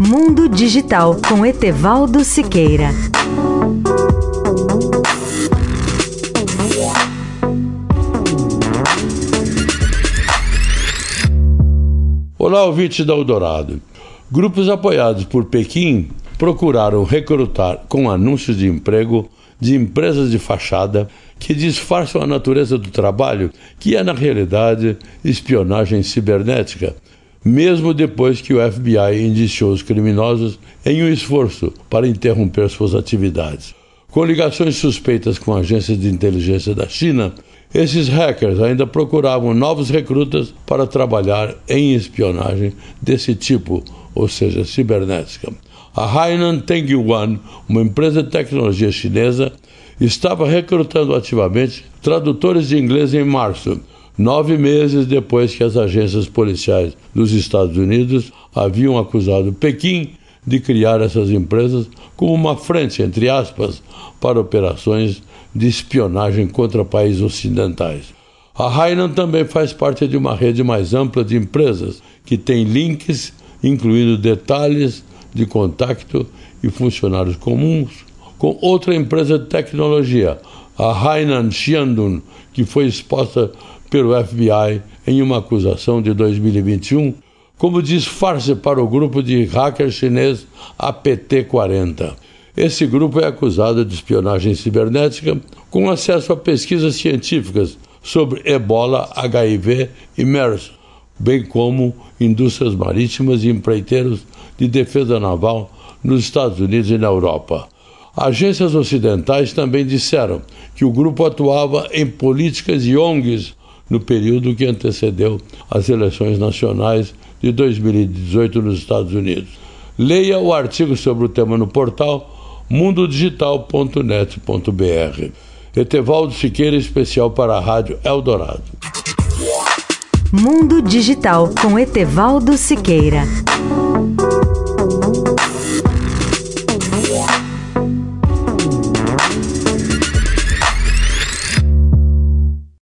Mundo Digital com Etevaldo Siqueira. Olá, ouvintes da Eldorado. Grupos apoiados por Pequim procuraram recrutar com anúncios de emprego de empresas de fachada que disfarçam a natureza do trabalho, que é, na realidade, espionagem cibernética, mesmo depois que o FBI indiciou os criminosos em um esforço para interromper suas atividades. Com ligações suspeitas com agências de inteligência da China, esses hackers ainda procuravam novos recrutas para trabalhar em espionagem desse tipo, ou seja, cibernética. A Hainan Tengyuan, uma empresa de tecnologia chinesa, estava recrutando ativamente tradutores de inglês em março, nove meses depois que as agências policiais dos Estados Unidos haviam acusado Pequim de criar essas empresas como uma frente, entre aspas, para operações de espionagem contra países ocidentais. A Hainan também faz parte de uma rede mais ampla de empresas que tem links, incluindo detalhes de contato e funcionários comuns, com outra empresa de tecnologia, a Hainan Xiandun, que foi exposta pelo FBI em uma acusação de 2021 como disfarce para o grupo de hackers chinês APT-40. Esse grupo é acusado de espionagem cibernética com acesso a pesquisas científicas sobre ebola, HIV e MERS, bem como indústrias marítimas e empreiteiros de defesa naval nos Estados Unidos e na Europa. Agências ocidentais também disseram que o grupo atuava em políticas e ONGs no período que antecedeu as eleições nacionais de 2018 nos Estados Unidos. Leia o artigo sobre o tema no portal mundodigital.net.br. Etevaldo Siqueira, especial para a Rádio Eldorado. Mundo Digital com Etevaldo Siqueira.